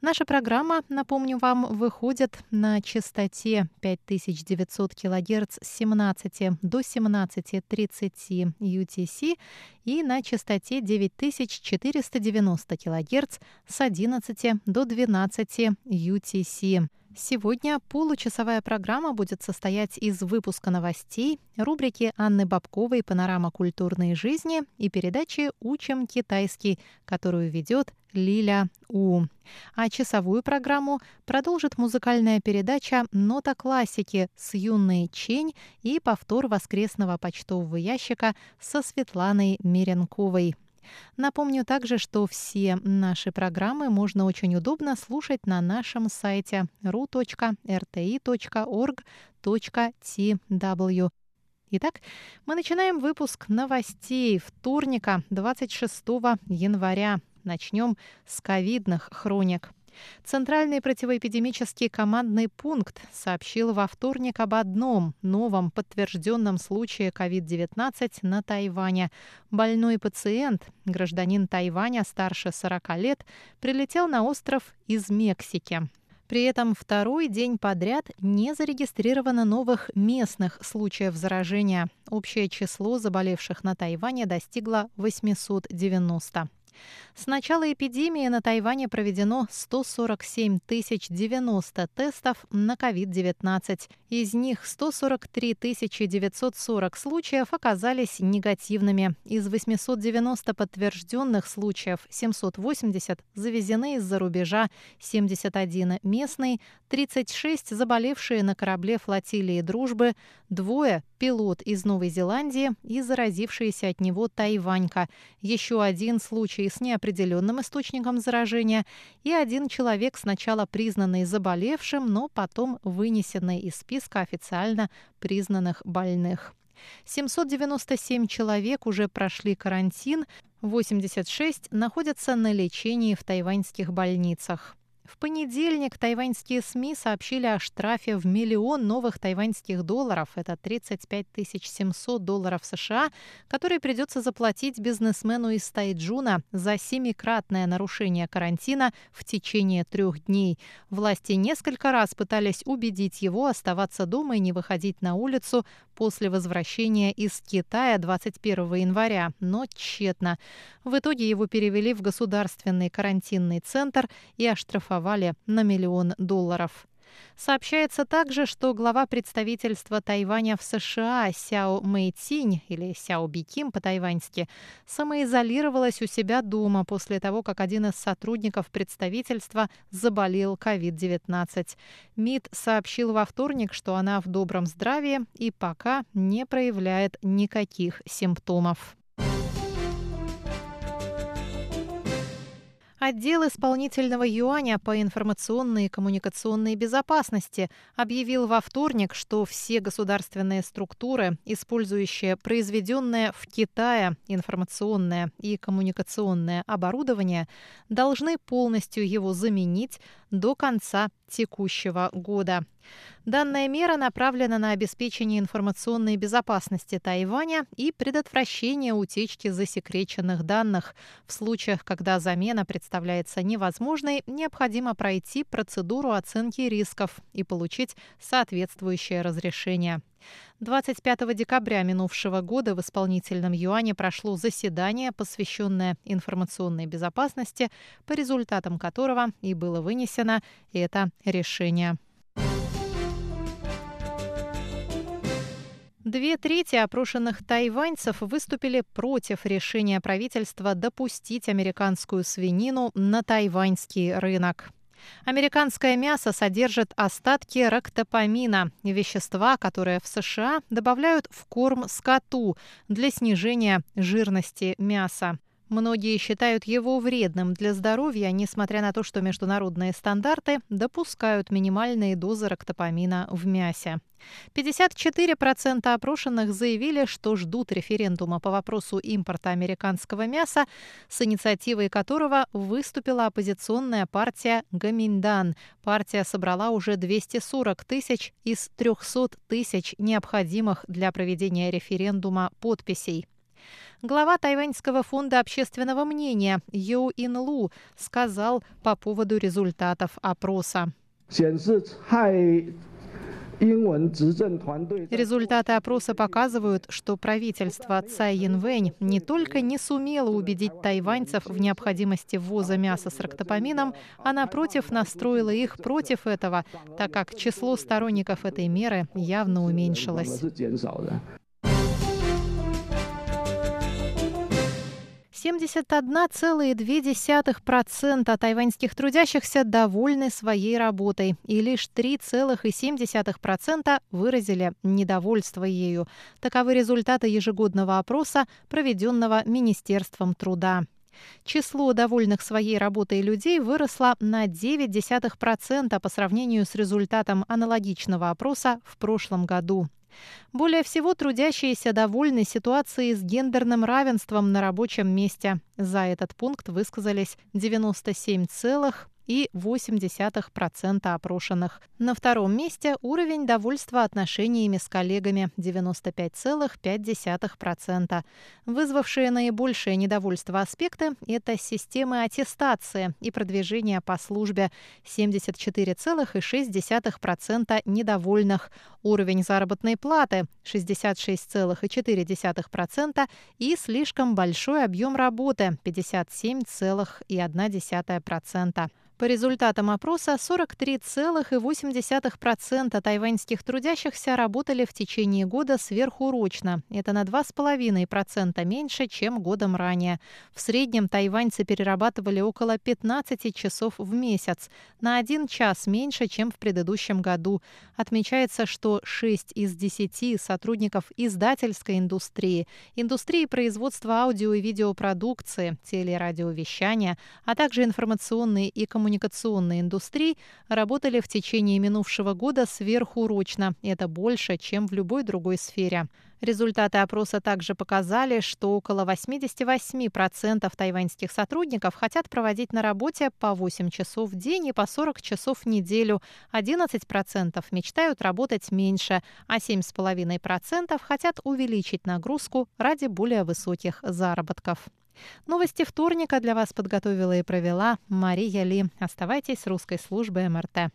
Наша программа, напомню вам, выходит на частоте 5900 кГц с 17 до 17.30 UTC и на частоте 9490 кГц с 11 до 12 UTC. Сегодня получасовая программа будет состоять из выпуска новостей, рубрики Анны Бабковой «Панорама культурной жизни» и передачи «Учим китайский», которую ведет Лиля У. А часовую программу продолжит музыкальная передача «Нота классики» с юной Чень и повтор воскресного почтового ящика со Светланой Меренковой. Напомню также, что все наши программы можно очень удобно слушать на нашем сайте ru.rti.org.tw. Итак, мы начинаем выпуск новостей вторника, 26 января. Начнем с ковидных хроник. Центральный противоэпидемический командный пункт сообщил во вторник об одном новом подтвержденном случае COVID-19 на Тайване. Больной пациент, гражданин Тайваня старше 40 лет, прилетел на остров из Мексики. При этом второй день подряд не зарегистрировано новых местных случаев заражения. Общее число заболевших на Тайване достигло 890. С начала эпидемии на Тайване проведено 147 090 тестов на COVID-19. Из них 143 940 случаев оказались негативными. Из 890 подтвержденных случаев 780 завезены из-за рубежа, 71 местный, 36 заболевшие на корабле флотилии «Дружбы», двое – пилот из Новой Зеландии и заразившаяся от него тайванька. Еще один случай с неопределенным определенным источником заражения, и один человек, сначала признанный заболевшим, но потом вынесенный из списка официально признанных больных. 797 человек уже прошли карантин, 86 находятся на лечении в тайваньских больницах. В понедельник тайваньские СМИ сообщили о штрафе в миллион новых тайваньских долларов, это 35 700 долларов США, который придется заплатить бизнесмену из Тайджуна за семикратное нарушение карантина в течение трех дней. Власти несколько раз пытались убедить его оставаться дома и не выходить на улицу после возвращения из Китая 21 января, но тщетно. В итоге его перевели в государственный карантинный центр и оштрафовали оштрафовали на миллион долларов. Сообщается также, что глава представительства Тайваня в США Сяо Мэйцинь, или Сяо Биким по-тайваньски, самоизолировалась у себя дома после того, как один из сотрудников представительства заболел COVID-19. МИД сообщил во вторник, что она в добром здравии и пока не проявляет никаких симптомов. Отдел исполнительного юаня по информационной и коммуникационной безопасности объявил во вторник, что все государственные структуры, использующие произведенное в Китае информационное и коммуникационное оборудование, должны полностью его заменить до конца текущего года. Данная мера направлена на обеспечение информационной безопасности Тайваня и предотвращение утечки засекреченных данных. В случаях, когда замена представляется невозможной, необходимо пройти процедуру оценки рисков и получить соответствующее разрешение. 25 декабря минувшего года в исполнительном юане прошло заседание, посвященное информационной безопасности, по результатам которого и было вынесено это решение. Две трети опрошенных тайваньцев выступили против решения правительства допустить американскую свинину на тайваньский рынок. Американское мясо содержит остатки рактопамина, вещества, которые в США добавляют в корм скоту для снижения жирности мяса. Многие считают его вредным для здоровья, несмотря на то, что международные стандарты допускают минимальные дозы рактопамина в мясе. 54% опрошенных заявили, что ждут референдума по вопросу импорта американского мяса, с инициативой которого выступила оппозиционная партия Гаминдан. Партия собрала уже 240 тысяч из 300 тысяч необходимых для проведения референдума подписей. Глава Тайваньского фонда общественного мнения Ю Ин Лу сказал по поводу результатов опроса. Результаты опроса показывают, что правительство Цай Янвэнь не только не сумело убедить тайваньцев в необходимости ввоза мяса с рактопамином, а напротив настроило их против этого, так как число сторонников этой меры явно уменьшилось. 71,2% тайваньских трудящихся довольны своей работой, и лишь 3,7% выразили недовольство ею. Таковы результаты ежегодного опроса, проведенного Министерством труда. Число довольных своей работой людей выросло на 0,9% по сравнению с результатом аналогичного опроса в прошлом году. Более всего трудящиеся довольны ситуацией с гендерным равенством на рабочем месте. За этот пункт высказались 97 целых и 0,8% опрошенных. На втором месте уровень довольства отношениями с коллегами 95,5%. Вызвавшие наибольшее недовольство аспекты – это системы аттестации и продвижения по службе 74,6% недовольных, уровень заработной платы 66,4% и слишком большой объем работы 57,1%. По результатам опроса 43,8% тайваньских трудящихся работали в течение года сверхурочно. Это на 2,5% меньше, чем годом ранее. В среднем тайваньцы перерабатывали около 15 часов в месяц, на один час меньше, чем в предыдущем году. Отмечается, что 6 из 10 сотрудников издательской индустрии, индустрии производства аудио и видеопродукции, телерадиовещания, а также информационные и коммуникационные коммуникационной индустрии работали в течение минувшего года сверхурочно. Это больше, чем в любой другой сфере. Результаты опроса также показали, что около 88% тайваньских сотрудников хотят проводить на работе по 8 часов в день и по 40 часов в неделю. 11% мечтают работать меньше, а 7,5% хотят увеличить нагрузку ради более высоких заработков. Новости вторника для вас подготовила и провела Мария Ли. Оставайтесь с русской службой МРТ.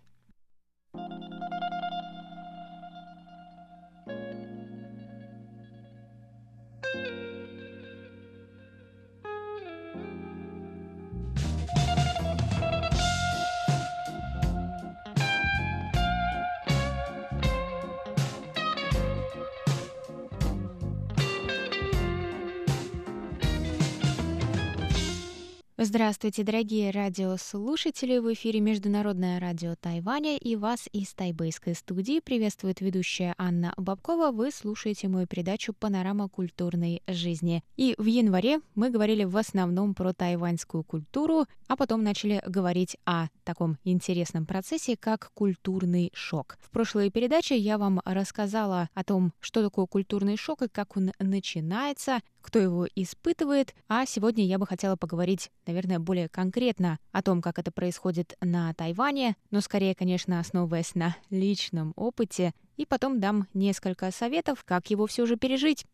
Здравствуйте, дорогие радиослушатели! В эфире Международное радио Тайваня и вас из тайбэйской студии приветствует ведущая Анна Бабкова. Вы слушаете мою передачу «Панорама культурной жизни». И в январе мы говорили в основном про тайваньскую культуру, а потом начали говорить о таком интересном процессе, как культурный шок. В прошлой передаче я вам рассказала о том, что такое культурный шок и как он начинается, кто его испытывает, а сегодня я бы хотела поговорить, наверное, более конкретно о том, как это происходит на Тайване, но скорее, конечно, основываясь на личном опыте, и потом дам несколько советов, как его все же пережить.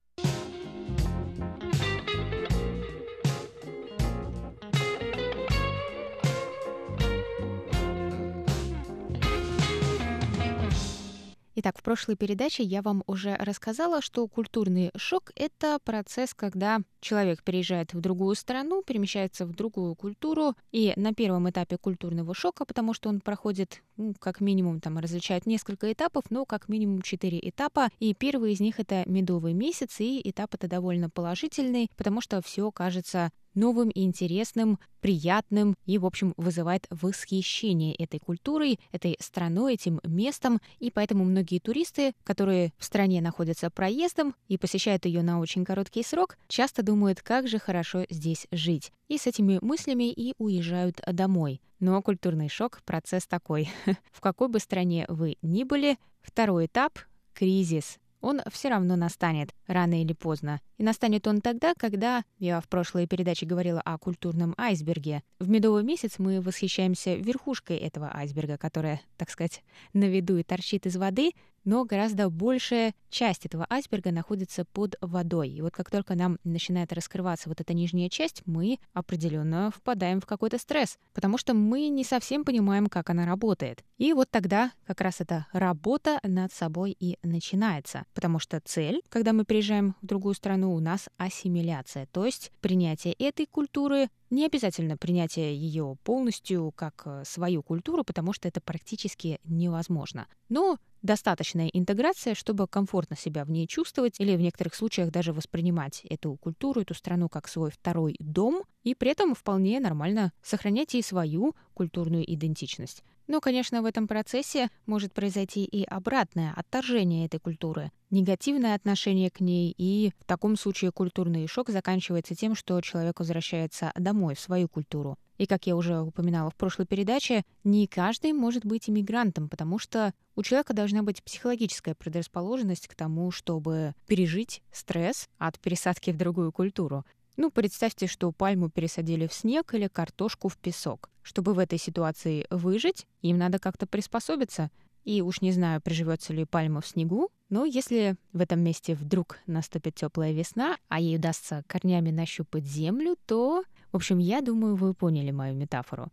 Итак, в прошлой передаче я вам уже рассказала, что культурный шок — это процесс, когда человек переезжает в другую страну, перемещается в другую культуру, и на первом этапе культурного шока, потому что он проходит ну, как минимум там различают несколько этапов, но как минимум четыре этапа, и первый из них это медовый месяц, и этап это довольно положительный, потому что все кажется новым и интересным, приятным и, в общем, вызывает восхищение этой культурой, этой страной, этим местом. И поэтому многие туристы, которые в стране находятся проездом и посещают ее на очень короткий срок, часто думают, как же хорошо здесь жить. И с этими мыслями и уезжают домой. Но культурный шок — процесс такой. в какой бы стране вы ни были, второй этап — кризис он все равно настанет, рано или поздно. И настанет он тогда, когда, я в прошлой передаче говорила о культурном айсберге, в медовый месяц мы восхищаемся верхушкой этого айсберга, которая, так сказать, на виду и торчит из воды, но гораздо большая часть этого айсберга находится под водой. И вот как только нам начинает раскрываться вот эта нижняя часть, мы определенно впадаем в какой-то стресс, потому что мы не совсем понимаем, как она работает. И вот тогда как раз эта работа над собой и начинается, потому что цель, когда мы приезжаем в другую страну, у нас ассимиляция, то есть принятие этой культуры, не обязательно принятие ее полностью как э, свою культуру, потому что это практически невозможно. Но достаточная интеграция, чтобы комфортно себя в ней чувствовать или в некоторых случаях даже воспринимать эту культуру, эту страну как свой второй дом, и при этом вполне нормально сохранять и свою культурную идентичность. Но, конечно, в этом процессе может произойти и обратное отторжение этой культуры, негативное отношение к ней, и в таком случае культурный шок заканчивается тем, что человек возвращается домой, в свою культуру. И, как я уже упоминала в прошлой передаче, не каждый может быть иммигрантом, потому что у человека должна быть психологическая предрасположенность к тому, чтобы пережить стресс от пересадки в другую культуру. Ну, представьте, что пальму пересадили в снег или картошку в песок. Чтобы в этой ситуации выжить, им надо как-то приспособиться. И уж не знаю, приживется ли пальма в снегу, но если в этом месте вдруг наступит теплая весна, а ей удастся корнями нащупать землю, то, в общем, я думаю, вы поняли мою метафору.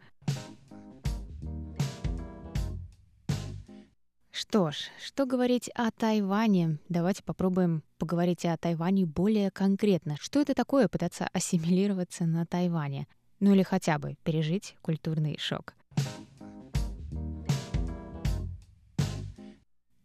Что ж, что говорить о Тайване? Давайте попробуем поговорить о Тайване более конкретно. Что это такое пытаться ассимилироваться на Тайване? Ну или хотя бы пережить культурный шок.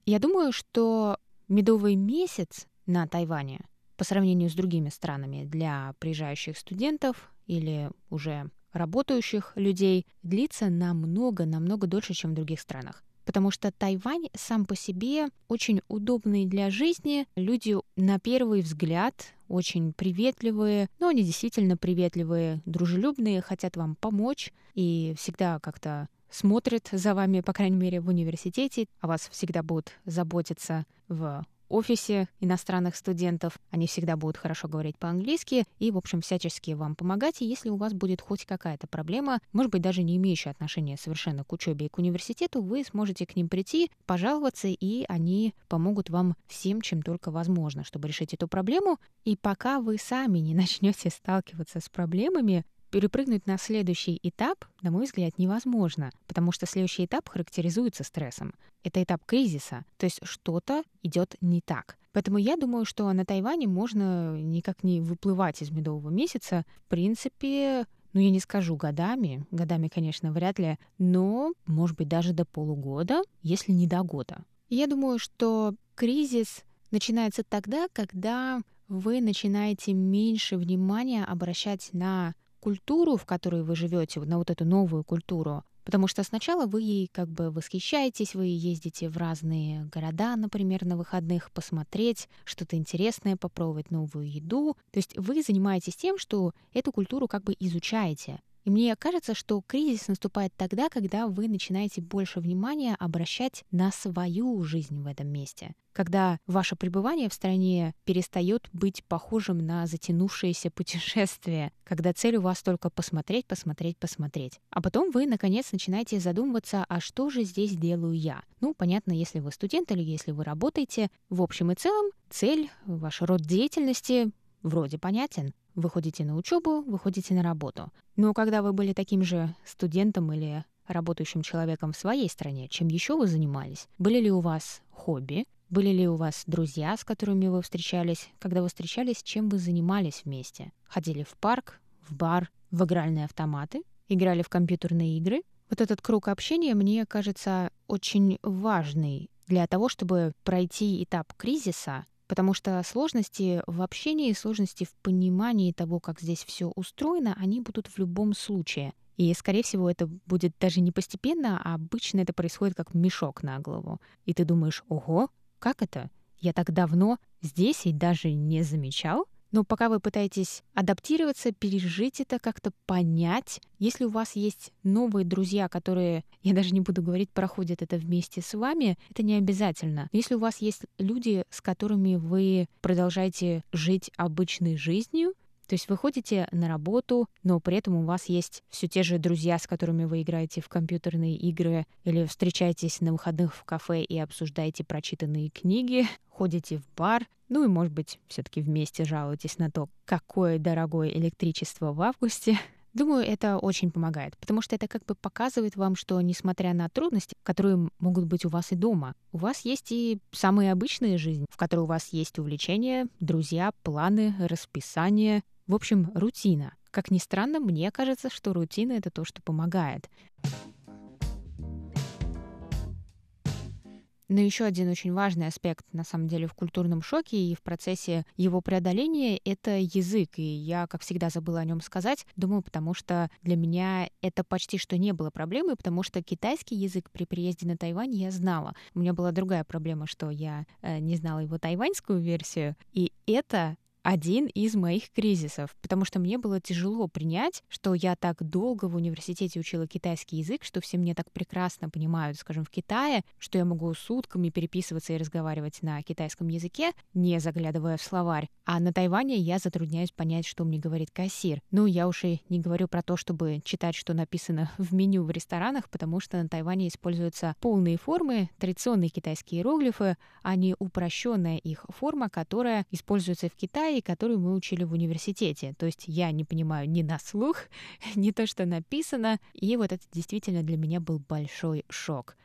Я думаю, что медовый месяц на Тайване по сравнению с другими странами для приезжающих студентов или уже работающих людей длится намного-намного дольше, чем в других странах потому что Тайвань сам по себе очень удобный для жизни. Люди на первый взгляд очень приветливые, но они действительно приветливые, дружелюбные, хотят вам помочь и всегда как-то смотрят за вами, по крайней мере, в университете, о вас всегда будут заботиться в офисе иностранных студентов. Они всегда будут хорошо говорить по-английски и, в общем, всячески вам помогать. И если у вас будет хоть какая-то проблема, может быть, даже не имеющая отношения совершенно к учебе и к университету, вы сможете к ним прийти, пожаловаться, и они помогут вам всем, чем только возможно, чтобы решить эту проблему. И пока вы сами не начнете сталкиваться с проблемами, перепрыгнуть на следующий этап, на мой взгляд, невозможно, потому что следующий этап характеризуется стрессом. Это этап кризиса, то есть что-то идет не так. Поэтому я думаю, что на Тайване можно никак не выплывать из медового месяца. В принципе, ну, я не скажу годами, годами, конечно, вряд ли, но, может быть, даже до полугода, если не до года. Я думаю, что кризис начинается тогда, когда вы начинаете меньше внимания обращать на культуру, в которой вы живете, на вот эту новую культуру. Потому что сначала вы ей как бы восхищаетесь, вы ездите в разные города, например, на выходных, посмотреть что-то интересное, попробовать новую еду. То есть вы занимаетесь тем, что эту культуру как бы изучаете. И мне кажется, что кризис наступает тогда, когда вы начинаете больше внимания обращать на свою жизнь в этом месте. Когда ваше пребывание в стране перестает быть похожим на затянувшееся путешествие, когда цель у вас только посмотреть, посмотреть, посмотреть. А потом вы, наконец, начинаете задумываться, а что же здесь делаю я? Ну, понятно, если вы студент или если вы работаете. В общем и целом, цель, ваш род деятельности вроде понятен. Вы ходите на учебу, вы ходите на работу. Но когда вы были таким же студентом или работающим человеком в своей стране, чем еще вы занимались? Были ли у вас хобби? Были ли у вас друзья, с которыми вы встречались? Когда вы встречались, чем вы занимались вместе? Ходили в парк, в бар, в игральные автоматы? Играли в компьютерные игры? Вот этот круг общения мне кажется очень важный для того, чтобы пройти этап кризиса потому что сложности в общении, сложности в понимании того, как здесь все устроено, они будут в любом случае. И, скорее всего, это будет даже не постепенно, а обычно это происходит как мешок на голову. И ты думаешь, ого, как это? Я так давно здесь и даже не замечал. Но пока вы пытаетесь адаптироваться, пережить это, как-то понять, если у вас есть новые друзья, которые, я даже не буду говорить, проходят это вместе с вами, это не обязательно. Если у вас есть люди, с которыми вы продолжаете жить обычной жизнью, то есть вы ходите на работу, но при этом у вас есть все те же друзья, с которыми вы играете в компьютерные игры, или встречаетесь на выходных в кафе и обсуждаете прочитанные книги, ходите в бар, ну и, может быть, все-таки вместе жалуетесь на то, какое дорогое электричество в августе. Думаю, это очень помогает, потому что это как бы показывает вам, что несмотря на трудности, которые могут быть у вас и дома, у вас есть и самые обычные жизни, в которой у вас есть увлечения, друзья, планы, расписание, в общем, рутина. Как ни странно, мне кажется, что рутина — это то, что помогает. Но еще один очень важный аспект, на самом деле, в культурном шоке и в процессе его преодоления — это язык. И я, как всегда, забыла о нем сказать. Думаю, потому что для меня это почти что не было проблемой, потому что китайский язык при приезде на Тайвань я знала. У меня была другая проблема, что я э, не знала его тайваньскую версию. И это один из моих кризисов, потому что мне было тяжело принять, что я так долго в университете учила китайский язык, что все мне так прекрасно понимают, скажем, в Китае, что я могу сутками переписываться и разговаривать на китайском языке, не заглядывая в словарь. А на Тайване я затрудняюсь понять, что мне говорит кассир. Ну, я уж и не говорю про то, чтобы читать, что написано в меню в ресторанах, потому что на Тайване используются полные формы, традиционные китайские иероглифы, а не упрощенная их форма, которая используется в Китае и которую мы учили в университете. То есть я не понимаю ни на слух, ни то, что написано. И вот это действительно для меня был большой шок.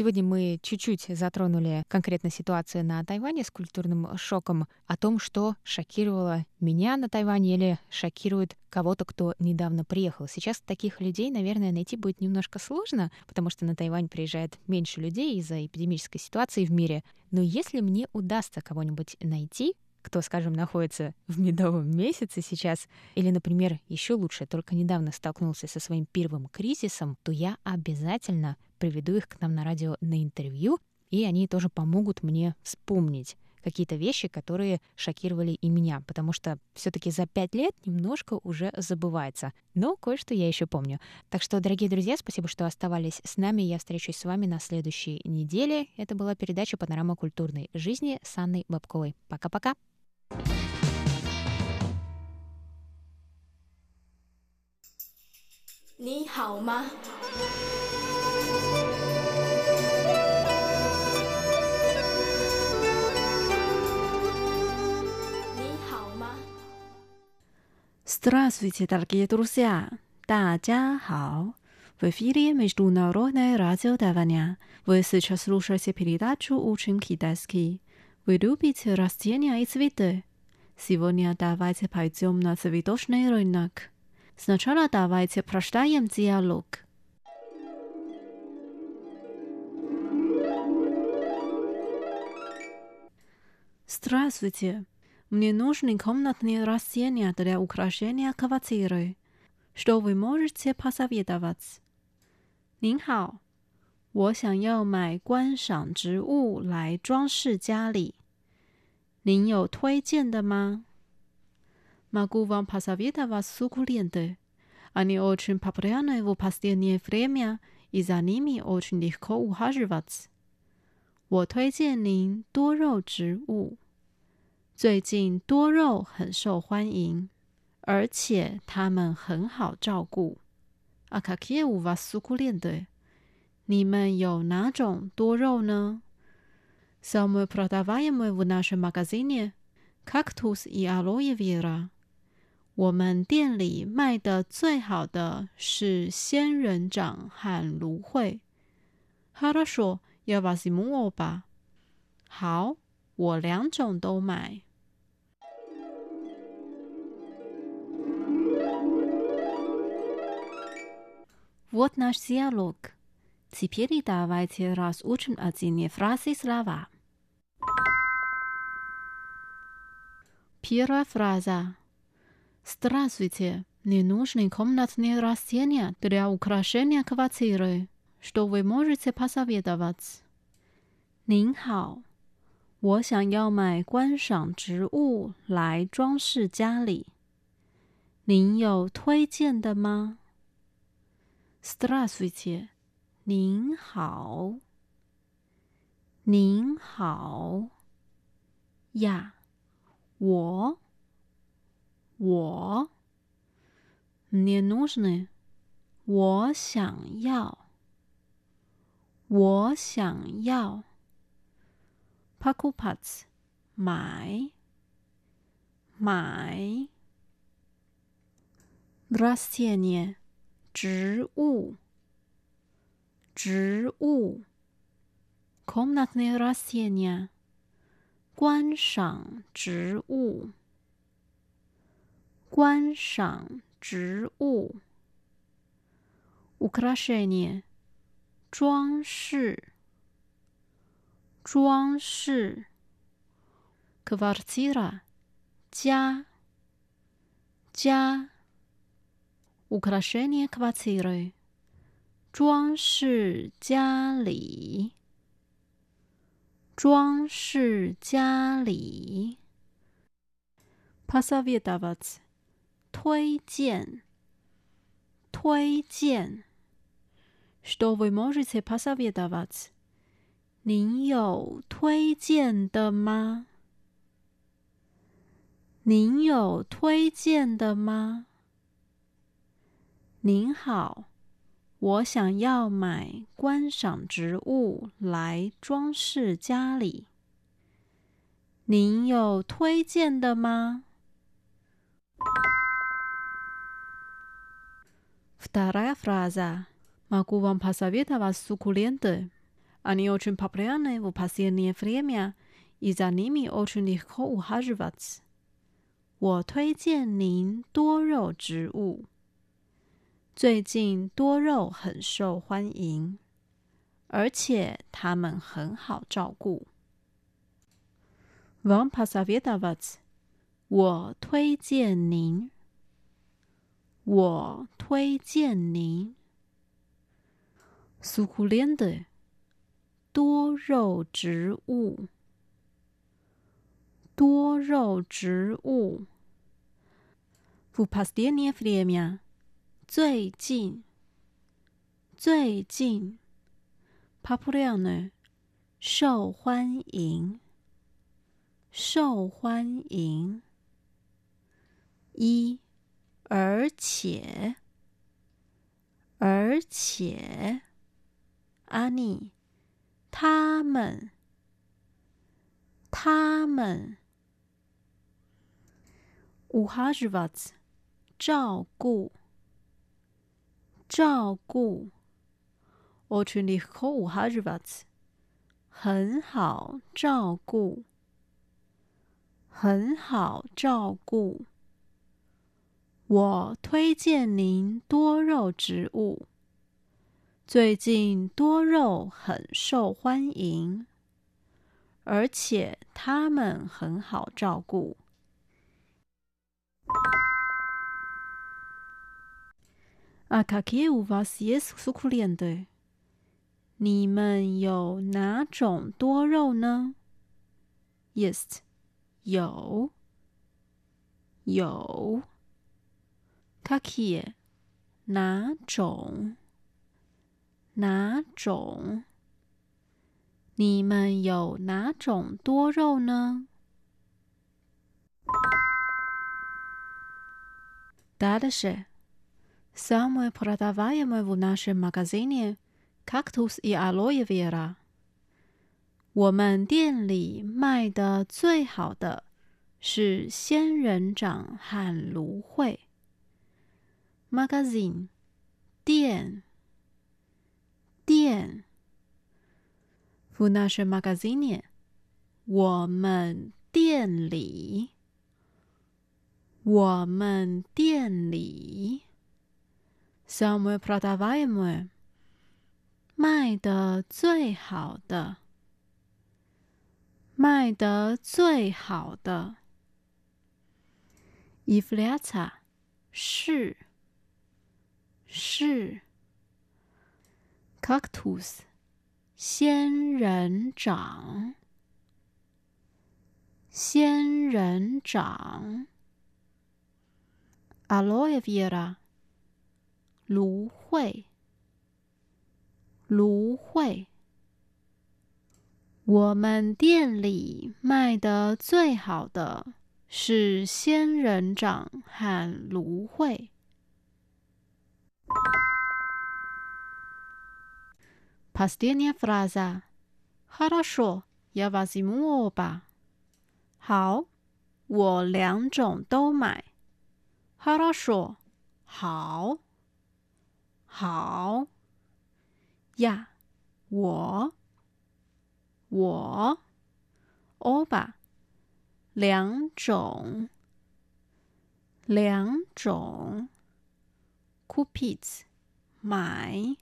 Сегодня мы чуть-чуть затронули конкретно ситуацию на Тайване с культурным шоком, о том, что шокировало меня на Тайване или шокирует кого-то, кто недавно приехал. Сейчас таких людей, наверное, найти будет немножко сложно, потому что на Тайвань приезжает меньше людей из-за эпидемической ситуации в мире. Но если мне удастся кого-нибудь найти, кто, скажем, находится в медовом месяце сейчас, или, например, еще лучше, только недавно столкнулся со своим первым кризисом, то я обязательно приведу их к нам на радио на интервью, и они тоже помогут мне вспомнить какие-то вещи, которые шокировали и меня, потому что все-таки за пять лет немножко уже забывается. Но кое-что я еще помню. Так что, дорогие друзья, спасибо, что оставались с нами. Я встречусь с вами на следующей неделе. Это была передача «Панорама культурной жизни» с Анной Бабковой. Пока-пока! 你好 ？Здравствуйте, дорогие друзья! 大家好! В эфире Международное радио Тайваня. Вы сейчас слушаете передачу «Учим китайский». Вы любите растения и цветы? Сегодня давайте пойдем на цветочный рынок. Сначала давайте прочитаем диалог. Здравствуйте! Мне нужны комнатные растения для украшения квартиры. Что вы можете посоветовать? 您好，我想要买观赏植物来装饰家里。您有推荐的吗？Могу вам посоветовать суккуленты. Они очень популярны в последнее время, и за ними очень легко ухаживать. 我推荐您多肉植物。 最近多肉很受欢迎，而且它们很好照顾。阿卡基乌瓦苏库列的，你们有哪种多肉呢？Some продаваемые в нашем магазине кактус и алоэ вера。 我们店里卖的最好的是仙人掌和芦荟。哈拉说：“要把西姆我吧。”好，我两种都买。 Вот наш диалог. Теперь давайте разучим один фразы слова. Первая фраза. Здравствуйте. Мне нужны комнатные растения для украшения квартиры. Что вы можете посоветовать? 您好，我想要买观赏植物来装饰家里。您有推荐的吗 ？Здравствуйте，您好，您好呀，我我，мне нужны，我想要，我想要，покупать，买买，растение。 植物，植物，комнатные растения，观赏植物，观赏植物，украшение，装饰，装饰，квартира，家，家。 Ukrashenie kvartiry，装饰家里，装饰家里。Pasavietavats，推荐，推荐。Что вы можете pasavietavats？您有推荐的吗？您有推荐的吗？ 您好，我想要买观赏植物来装饰家里。您有推荐的吗？Вторая фраза. Могу вам посоветовать суккуленты. Они очень популярны в последнее время, и за ними очень легко ухаживать. 我推荐您多肉植物。 最近多肉很受欢迎，而且它们很好照顾。Вам посоветовать？我推荐您。我推荐您。Суккуленты，多肉植物。多肉植物。В последнее время。 最近，最近，popular 呢受欢迎，受欢迎。一，而且，而且，阿尼，他们，他们，乌哈日瓦兹，照顾。照顾。我去你和我哈日巴兹，很好照顾，很好照顾。我推荐您多肉植物，最近多肉很受欢迎，而且它们很好照顾。啊，卡基乌瓦斯耶苏库连的，你们有哪种多肉呢？Yes，有，有。卡基，哪种？哪种？你们有哪种多肉呢？答的是。Самое продаваемое в нашем магазине кактус и алоэ вера。我们店里卖的最好的 是仙人掌和芦荟。magazine 店店。В нашем магазине 我们店里，我们店里。 Самое продаваемое 卖的最好的，卖的最好的。Являться 是是。Cactus 仙人掌，仙人掌。Aloe vera 芦荟，芦荟。我们店里卖的最好的是仙人掌和芦荟。Последняя фраза. Хорошо, я возьму оба. 好，我两种都买。Хорошо，好， 好。呀，我我欧巴，两种两种，coupees 买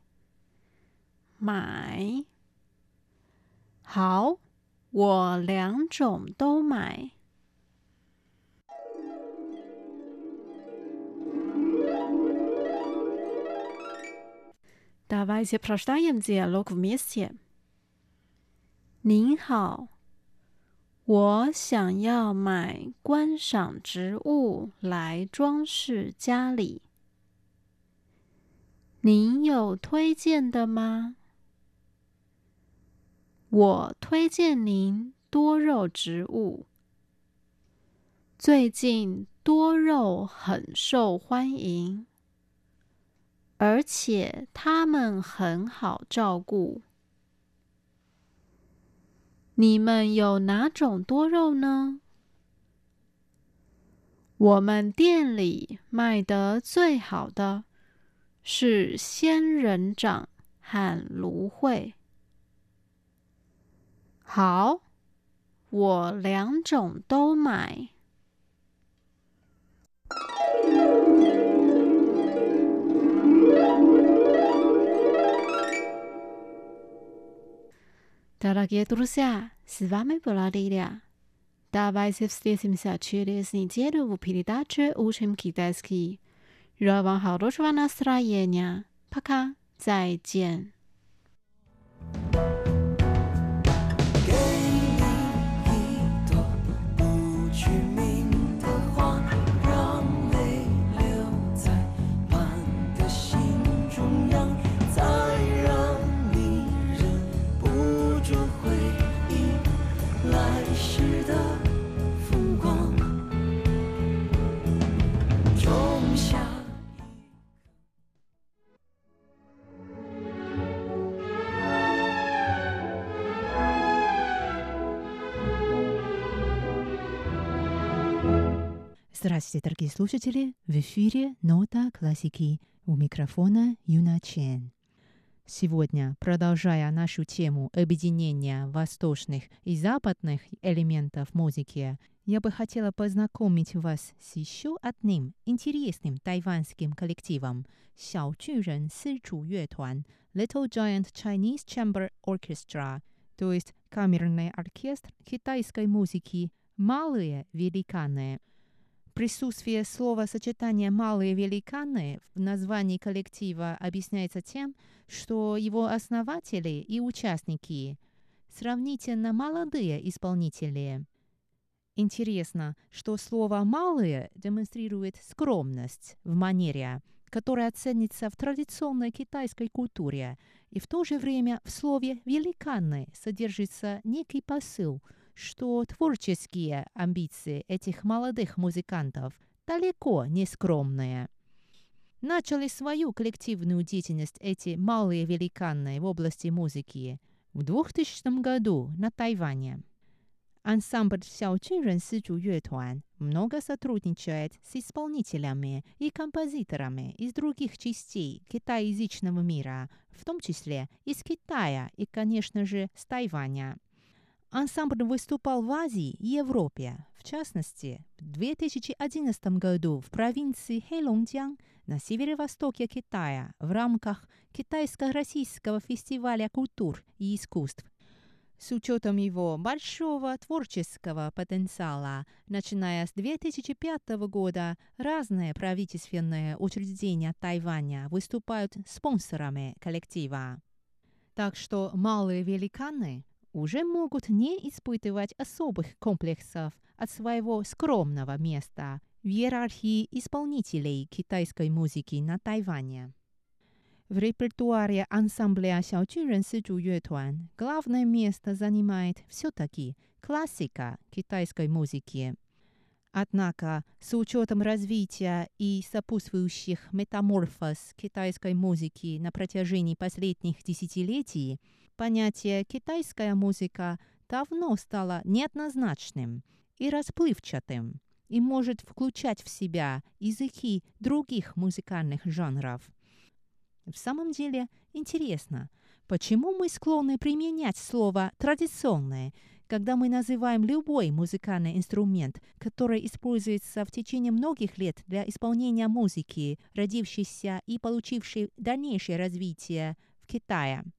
买，好，我两种都买。Давайте прочитаем диалог вместе。您好，我想要买观赏植物来装饰家里。您有推荐的吗？我推荐您多肉植物。最近多肉很受欢迎， 而且它们很好照顾。你们有哪种多肉呢？我们店里卖的最好的是仙人掌和芦荟。好，我两种都买。Дорогие друзья, с вами была Лилия. Давайте встретимся через неделю в передаче «Учим китайский». Желаю вам хорошего настроения. Пока. 再见。Здравствуйте, дорогие слушатели! В эфире «Нота классики» у микрофона Юна Чен. Сегодня, продолжая нашу тему объединения восточных и западных элементов музыки, я бы хотела познакомить вас с еще одним интересным тайванским коллективом – Сяо Сычу Юэтуан Little Giant Chinese Chamber Orchestra, то есть камерный оркестр китайской музыки «Малые великаны», Присутствие слова сочетания «малые великаны» в названии коллектива объясняется тем, что его основатели и участники сравнительно молодые исполнители. Интересно, что слово «малые» демонстрирует скромность в манере, которая ценится в традиционной китайской культуре, и в то же время в слове «великаны» содержится некий посыл – что творческие амбиции этих молодых музыкантов далеко не скромные. Начали свою коллективную деятельность эти малые великаны в области музыки в 2000 году на Тайване. Ансамбль Сяочунрен Сычу Юэтуан много сотрудничает с исполнителями и композиторами из других частей китаязычного мира, в том числе из Китая и, конечно же, с Тайваня. Ансамбль выступал в Азии и Европе, в частности, в 2011 году в провинции Хэлонджян на северо-востоке Китая в рамках Китайско-российского фестиваля культур и искусств. С учетом его большого творческого потенциала, начиная с 2005 года, разные правительственные учреждения Тайваня выступают спонсорами коллектива. Так что малые великаны уже могут не испытывать особых комплексов от своего скромного места в иерархии исполнителей китайской музыки на Тайване. В репертуаре ансамбля Сяочунрен Сычу Юэтуан главное место занимает все-таки классика китайской музыки. Однако, с учетом развития и сопутствующих метаморфоз китайской музыки на протяжении последних десятилетий, понятие «китайская музыка» давно стало неоднозначным и расплывчатым и может включать в себя языки других музыкальных жанров. В самом деле интересно, почему мы склонны применять слово «традиционное», когда мы называем любой музыкальный инструмент, который используется в течение многих лет для исполнения музыки, родившейся и получившей дальнейшее развитие в Китае –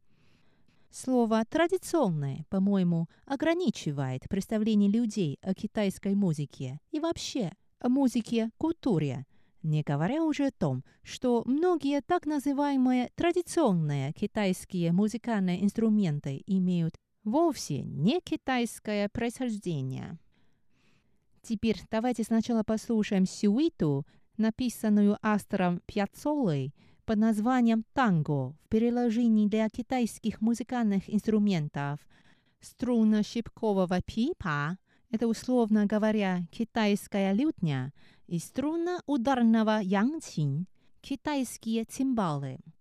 Слово «традиционное», по-моему, ограничивает представление людей о китайской музыке и вообще о музыке, культуре, не говоря уже о том, что многие так называемые традиционные китайские музыкальные инструменты имеют вовсе не китайское происхождение. Теперь давайте сначала послушаем сюиту, написанную Астером Пьяцолой – под названием «Танго» в переложении для китайских музыкальных инструментов. Струна щипкового пипа – это, условно говоря, китайская лютня, и струна ударного янчин – китайские цимбалы –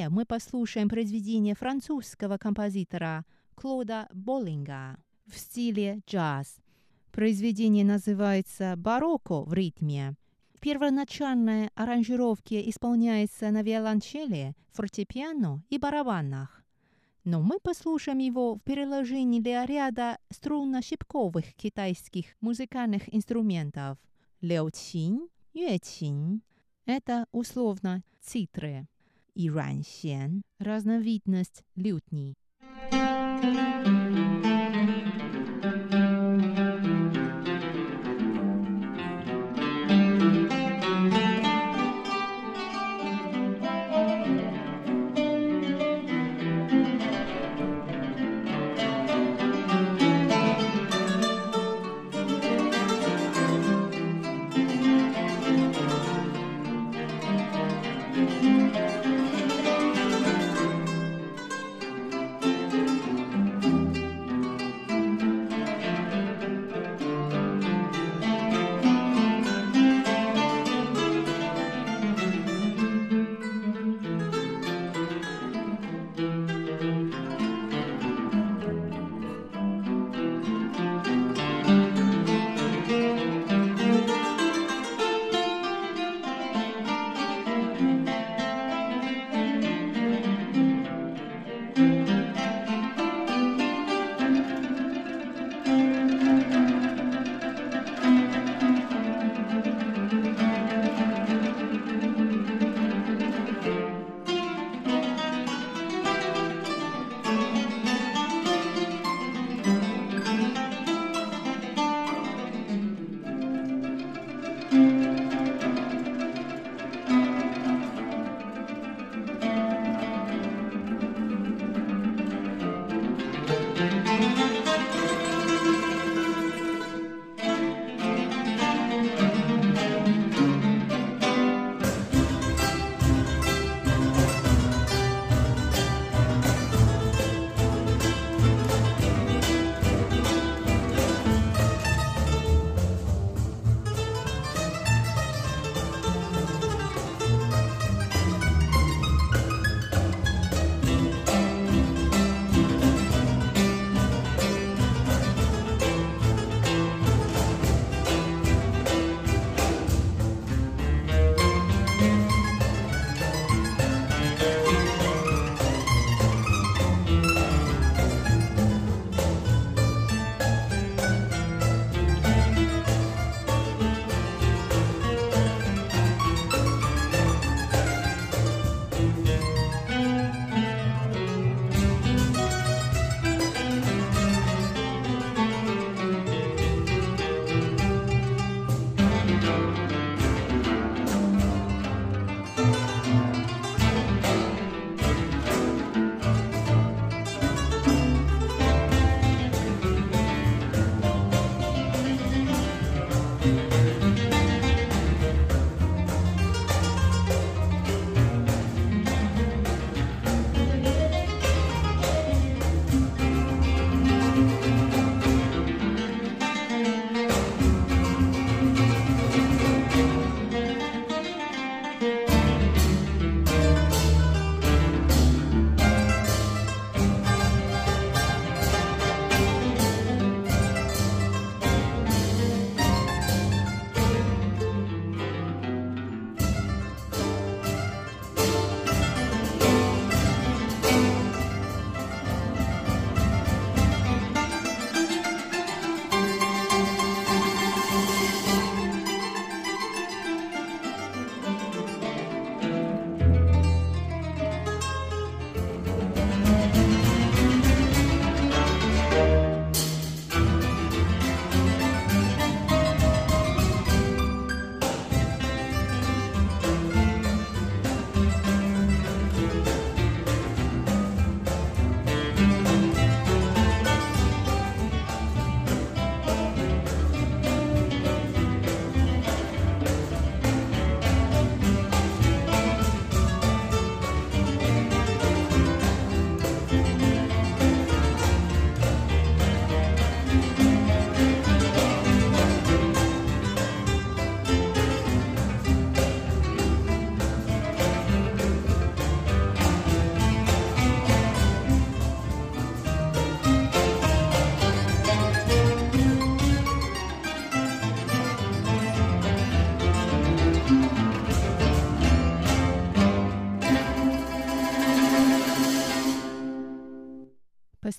Далее мы послушаем произведение французского композитора Клода Боллинга в стиле джаз. Произведение называется «Барокко в ритме». Первоначальная аранжировка исполняется на виолончели, фортепиано и барабанах. Но мы послушаем его в переложении для ряда струнно-щипковых китайских музыкальных инструментов – леочин, юэчин. Это условно цитры и разновидность лютни.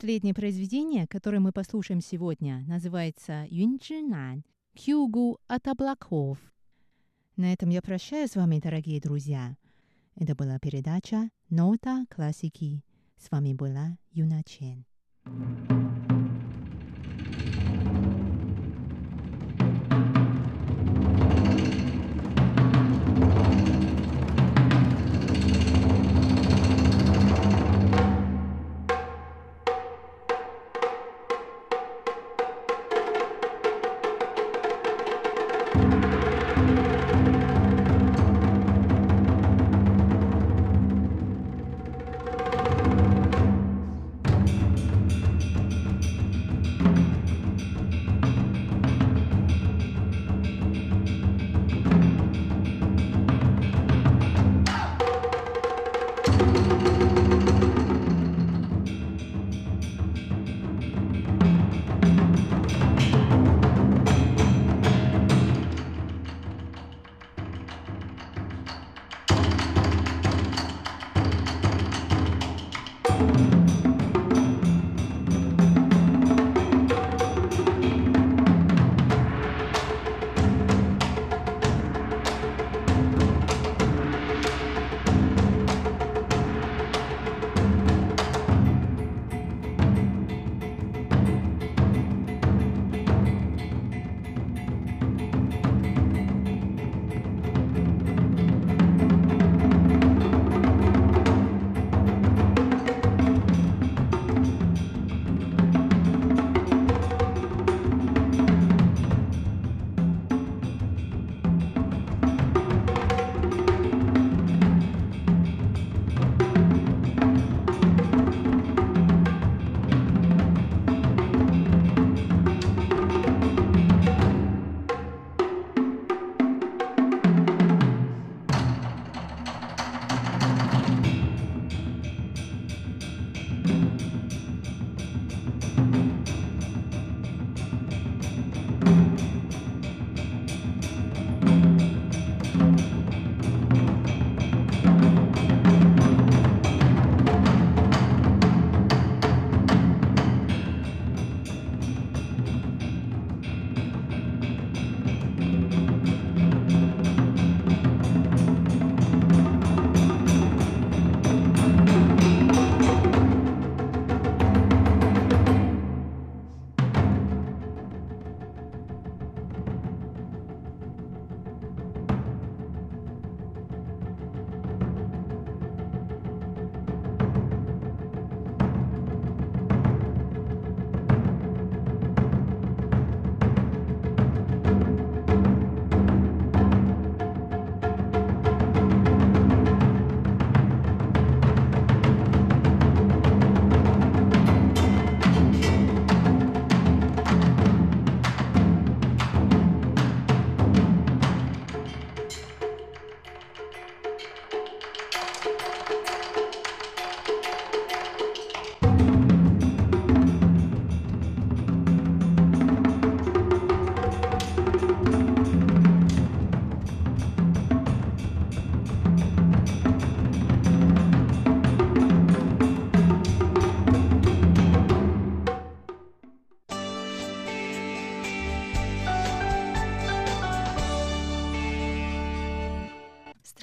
Последнее произведение, которое мы послушаем сегодня, называется «Юнчжинан» – «Хьюгу от облаков». На этом я прощаюсь с вами, дорогие друзья. Это была передача «Нота классики». С вами была Юна Чен.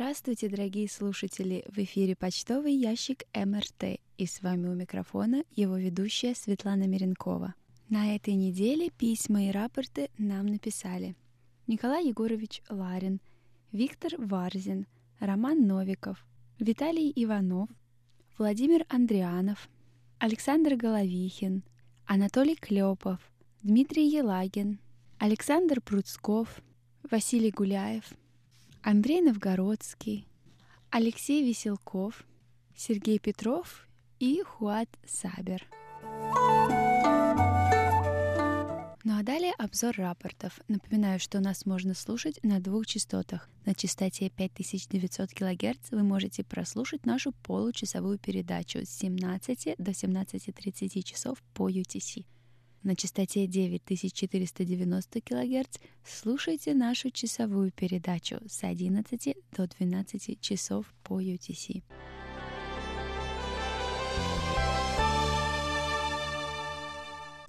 Здравствуйте, дорогие слушатели! В эфире почтовый ящик МРТ, и с вами у микрофона его ведущая Светлана Миренкова. На этой неделе письма и рапорты нам написали Николай Егорович Ларин, Виктор Варзин, Роман Новиков, Виталий Иванов, Владимир Андрианов, Александр Головихин, Анатолий Клепов, Дмитрий Елагин, Александр Пруцков, Василий Гуляев – Андрей Новгородский, Алексей Веселков, Сергей Петров и Хуат Сабер. Ну а далее обзор рапортов. Напоминаю, что нас можно слушать на двух частотах. На частоте 5900 кГц вы можете прослушать нашу получасовую передачу с 17 до 17.30 часов по UTC на частоте 9490 кГц слушайте нашу часовую передачу с 11 до 12 часов по UTC.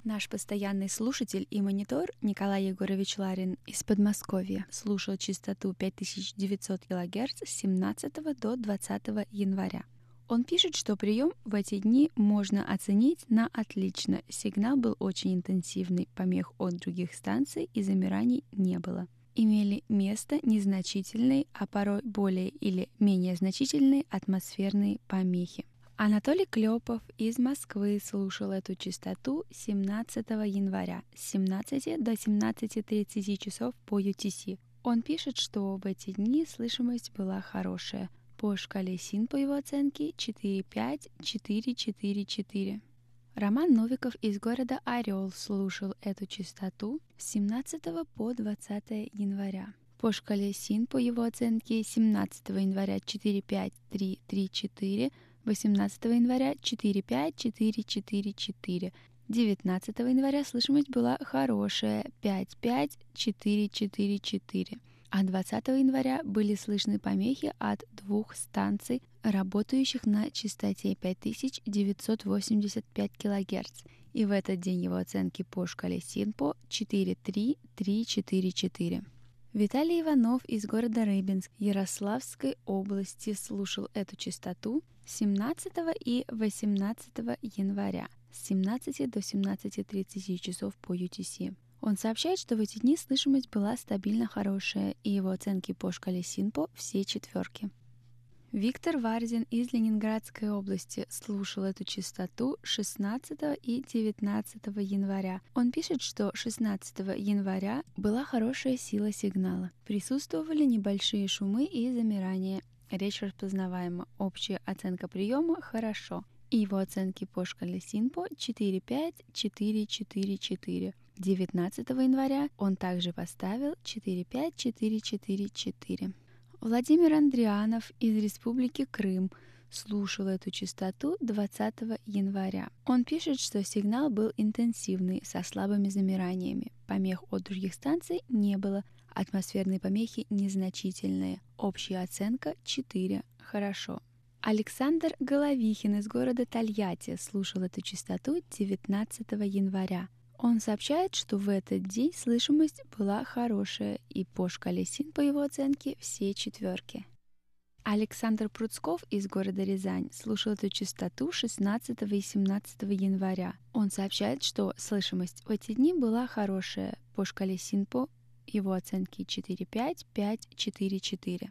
Наш постоянный слушатель и монитор Николай Егорович Ларин из Подмосковья слушал частоту 5900 кГц с 17 до 20 января. Он пишет, что прием в эти дни можно оценить на отлично. Сигнал был очень интенсивный, помех от других станций и замираний не было. Имели место незначительные, а порой более или менее значительные атмосферные помехи. Анатолий Клепов из Москвы слушал эту частоту 17 января с 17 до 17.30 часов по UTC. Он пишет, что в эти дни слышимость была хорошая. По шкале СИН, по его оценке, 4-5-4-4-4. Роман Новиков из города Орел слушал эту частоту с 17 по 20 января. По шкале СИН, по его оценке, 17 января 4-5-3-3-4, 18 января 4-5-4-4-4. 19 января слышимость была хорошая 5-5-4-4-4. А 20 января были слышны помехи от двух станций, работающих на частоте 5985 кГц. И в этот день его оценки по шкале СИНПО 4-3-3-4-4. Виталий Иванов из города Рыбинск Ярославской области слушал эту частоту 17 и 18 января с 17 до 17.30 часов по UTC. Он сообщает, что в эти дни слышимость была стабильно хорошая, и его оценки по шкале СИНПО все четверки. Виктор Варзин из Ленинградской области слушал эту частоту 16 и 19 января. Он пишет, что 16 января была хорошая сила сигнала. Присутствовали небольшие шумы и замирания. Речь распознаваема. Общая оценка приема «хорошо». И его оценки по шкале СИНПО 4-5-4-4-4. 19 января он также поставил 4-5-4-4-4. Владимир Андрианов из Республики Крым слушал эту частоту 20 января. Он пишет, что сигнал был интенсивный, со слабыми замираниями. Помех от других станций не было, атмосферные помехи незначительные. Общая оценка 4. Хорошо. Александр Головихин из города Тольятти слушал эту частоту 19 января. Он сообщает, что в этот день слышимость была хорошая, и по шкале СИН, по его оценке, все четверки. Александр Пруцков из города Рязань слушал эту частоту 16 и 17 января. Он сообщает, что слышимость в эти дни была хорошая. По шкале СИНПО его оценки 4-5, 5-4-4.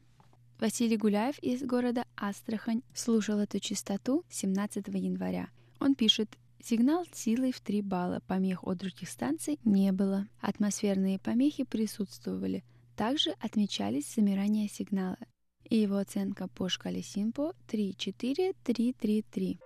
Василий Гуляев из города Астрахань слушал эту частоту 17 января. Он пишет, Сигнал силой в 3 балла, помех от других станций не было. Атмосферные помехи присутствовали. Также отмечались замирания сигнала. И его оценка по шкале Симпо 3-4-3-3-3.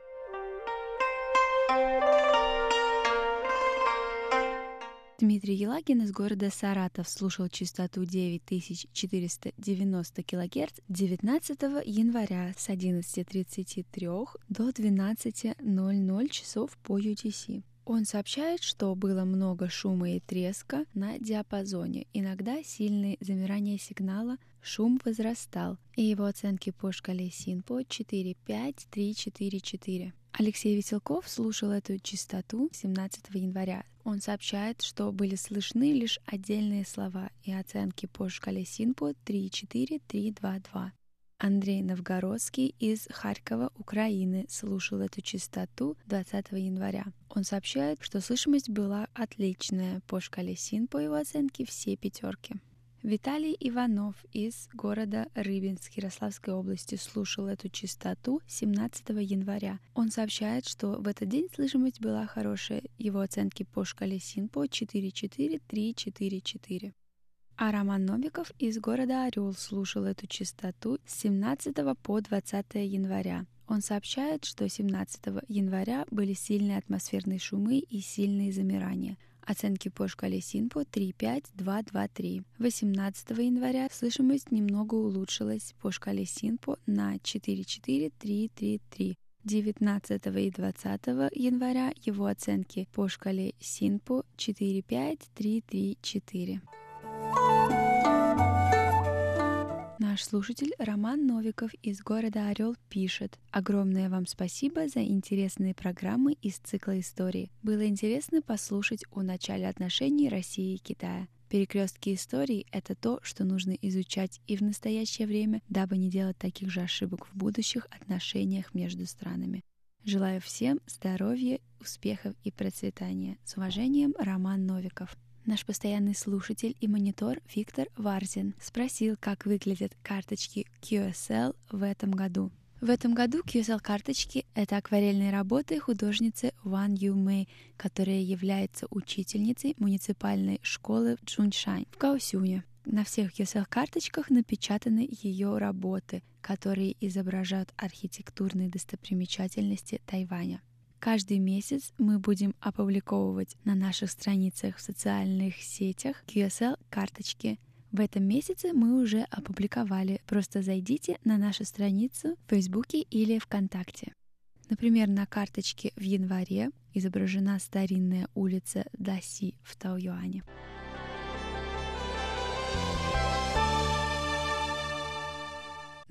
Дмитрий Елагин из города Саратов слушал частоту 9490 кГц 19 января с 11.33 до 12.00 часов по UTC. Он сообщает, что было много шума и треска на диапазоне, иногда сильные замирания сигнала, шум возрастал, и его оценки по шкале СИНПО 4-5-3-4-4. Алексей Веселков слушал эту частоту 17 января. Он сообщает, что были слышны лишь отдельные слова и оценки по шкале СИНПО 3-4-3-2-2. Андрей Новгородский из Харькова, Украины, слушал эту частоту 20 января. Он сообщает, что слышимость была отличная. По шкале СИН, по его оценке, все пятерки. Виталий Иванов из города Рыбинск Ярославской области слушал эту частоту 17 января. Он сообщает, что в этот день слышимость была хорошая. Его оценки по шкале СИНПО 4-4-3-4-4. А Роман Новиков из города Орел слушал эту частоту с 17 по 20 января. Он сообщает, что 17 января были сильные атмосферные шумы и сильные замирания – Оценки по шкале Синпо 3-5-2-2-3. 18 января слышимость немного улучшилась по шкале Синпо на 4-4-3-3-3. 19 и 20 января его оценки по шкале Синпо 4-5-3-3-4. Наш слушатель Роман Новиков из города Орел пишет. Огромное вам спасибо за интересные программы из цикла истории. Было интересно послушать о начале отношений России и Китая. Перекрестки истории — это то, что нужно изучать и в настоящее время, дабы не делать таких же ошибок в будущих отношениях между странами. Желаю всем здоровья, успехов и процветания. С уважением, Роман Новиков. Наш постоянный слушатель и монитор Виктор Варзин спросил, как выглядят карточки QSL в этом году. В этом году QSL-карточки — это акварельные работы художницы Ван Ю Мэй, которая является учительницей муниципальной школы в Джуншань в Каосюне. На всех QSL-карточках напечатаны ее работы, которые изображают архитектурные достопримечательности Тайваня. Каждый месяц мы будем опубликовывать на наших страницах в социальных сетях QSL-карточки — в этом месяце мы уже опубликовали. Просто зайдите на нашу страницу в Фейсбуке или ВКонтакте. Например, на карточке в январе изображена старинная улица Даси в Тауюане.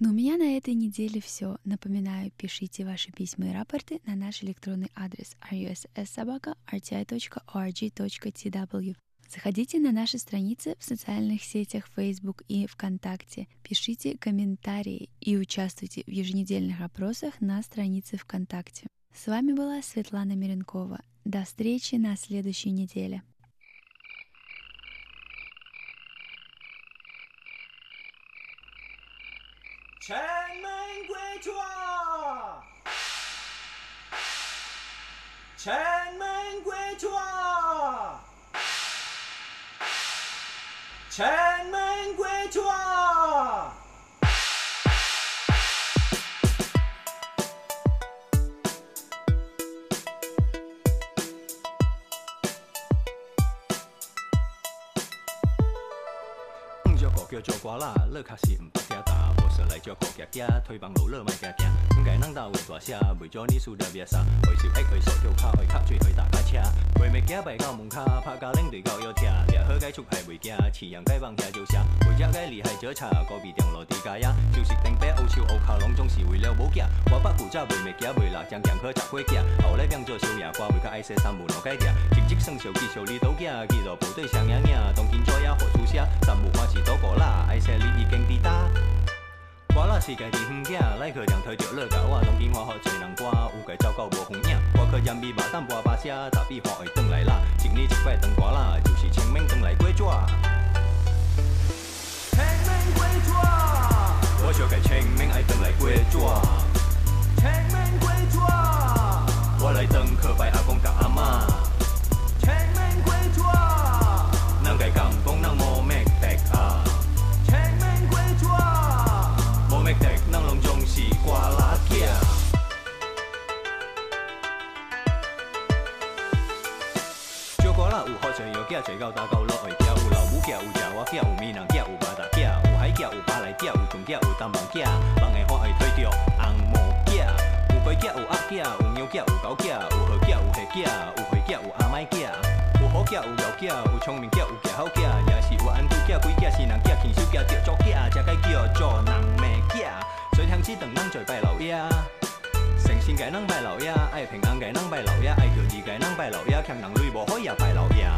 Но у меня на этой неделе все. Напоминаю, пишите ваши письма и рапорты на наш электронный адрес russsobaka.rti.org.tw. Заходите на наши страницы в социальных сетях Facebook и ВКонтакте, пишите комментарии и участвуйте в еженедельных опросах на странице ВКонтакте. С вами была Светлана Миренкова. До встречи на следующей неделе. 城门归壮，城门归壮，城门归壮。叫叫啦，唔打。说来叫歌夹夹，推帮路乐卖夹夹。唔该人打为大声，为咗你输得别啥，会少爱会少跳卡会卡最会打卡车，为物件摆到门卡，拍家领队到要听，掠好该出系袂惊，饲养该放下就声，为只该厉害者查，隔壁电落地家呀，就是顶白欧笑欧卡拢总是为了无惊，我不负责为物件为了将强可砸火惊，后来变做小野瓜为较爱说三无路改定，成绩算小技术你都惊，记录部队上影影，当今做呀何出声，三无花是多个啦，爱说你已经抵达。我若是家己远行，来去量推着乐甲我，当今我好做人歌，有该走到无风影。我去严密马等播把车，大比方会转来啦，一年一摆当歌啦，就是清明转来过纸。清明过纸，我想该清明爱转来过纸。清明过纸，我来登去拜阿公嫁娶到大高楼，嫁有老母嫁有嫁我嫁有闽南嫁有八大嫁有海嫁有巴来嫁有中嫁有东方嫁，房的花会推掉红毛嫁，有白嫁有鸭嫁有牛嫁有狗嫁有河嫁有虾嫁有花嫁有阿麦嫁，有好嫁有妖嫁有聪明嫁有嫁好嫁，也是有安度嫁鬼嫁是人嫁禽兽嫁着作嫁，这该叫做人命嫁，水乡子人咱拜老爷。诚心该咱拜老爷，爱平安该咱拜老爷，爱着地该人拜老爷，欠人钱无好也拜老爷。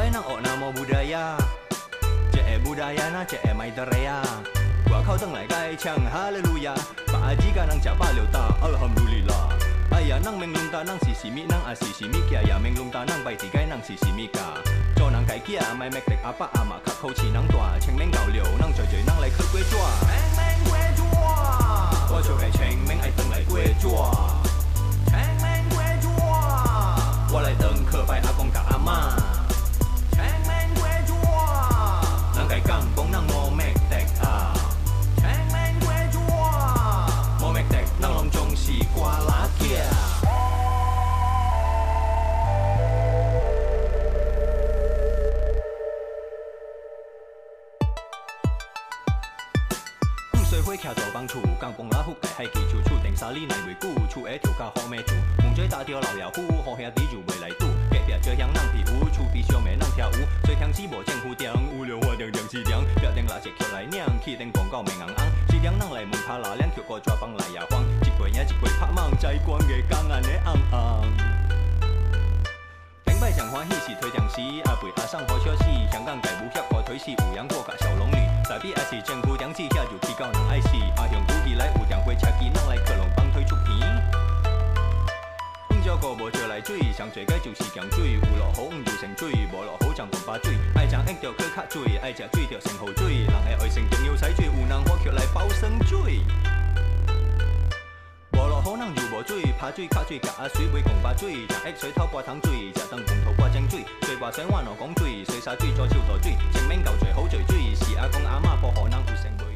拜南澳南妈文化，姐哎文化，南姐哎迈德雷呀，哇！他好等来凯昌，哈利路亚，拜阿吉卡南查巴廖塔，阿拉姆杜利拉，拜呀南门隆塔南西西米南阿西西米，凯呀门隆塔南拜蒂凯南西西米卡，叫南凯凯阿迈麦克阿帕阿妈，他好痴南托，唱门廖廖南ちょちょ南来去 quê chuá，唱门 quê chuá，我叫凯唱门，哎等来 quê chuá，唱门 quê chuá，我来等去拜阿公阿妈。帮厨公共老虎给嘿几处处定沙里来回久，厝诶就较好咩住问最大条老爷虎好兄弟就未来住隔壁桌香人皮肤厝理小妹人跳舞最听始无政府点五六我点点四点决定拿起球来念去顶广告明暗暗四点人来问他拉两条锅抓放来也慌一过影一过拍满在光的刚安尼暗暗顶摆上欢喜是推电视，阿贝阿生好笑死，香港界武协可推是有阳过甲小龙女，代表也是政府电视遐就起到人爱死，阿向鼓起来有电话车机，人来克隆帮推出片。少个无招来水，上最解就是降水。有落雨唔就成水，无落雨就红把水。爱食应着去卡水，爱食水着先好水。人的爱心重要使水，有人火却来包生水。可能又无水，怕水、怕水、夹阿水，杯共把水。一日洗头半桶水，吃汤饭头半正水，谁话洗碗两讲水，洗衫水左手倒水，清明牛水好水煮，是阿公阿妈不可能会成。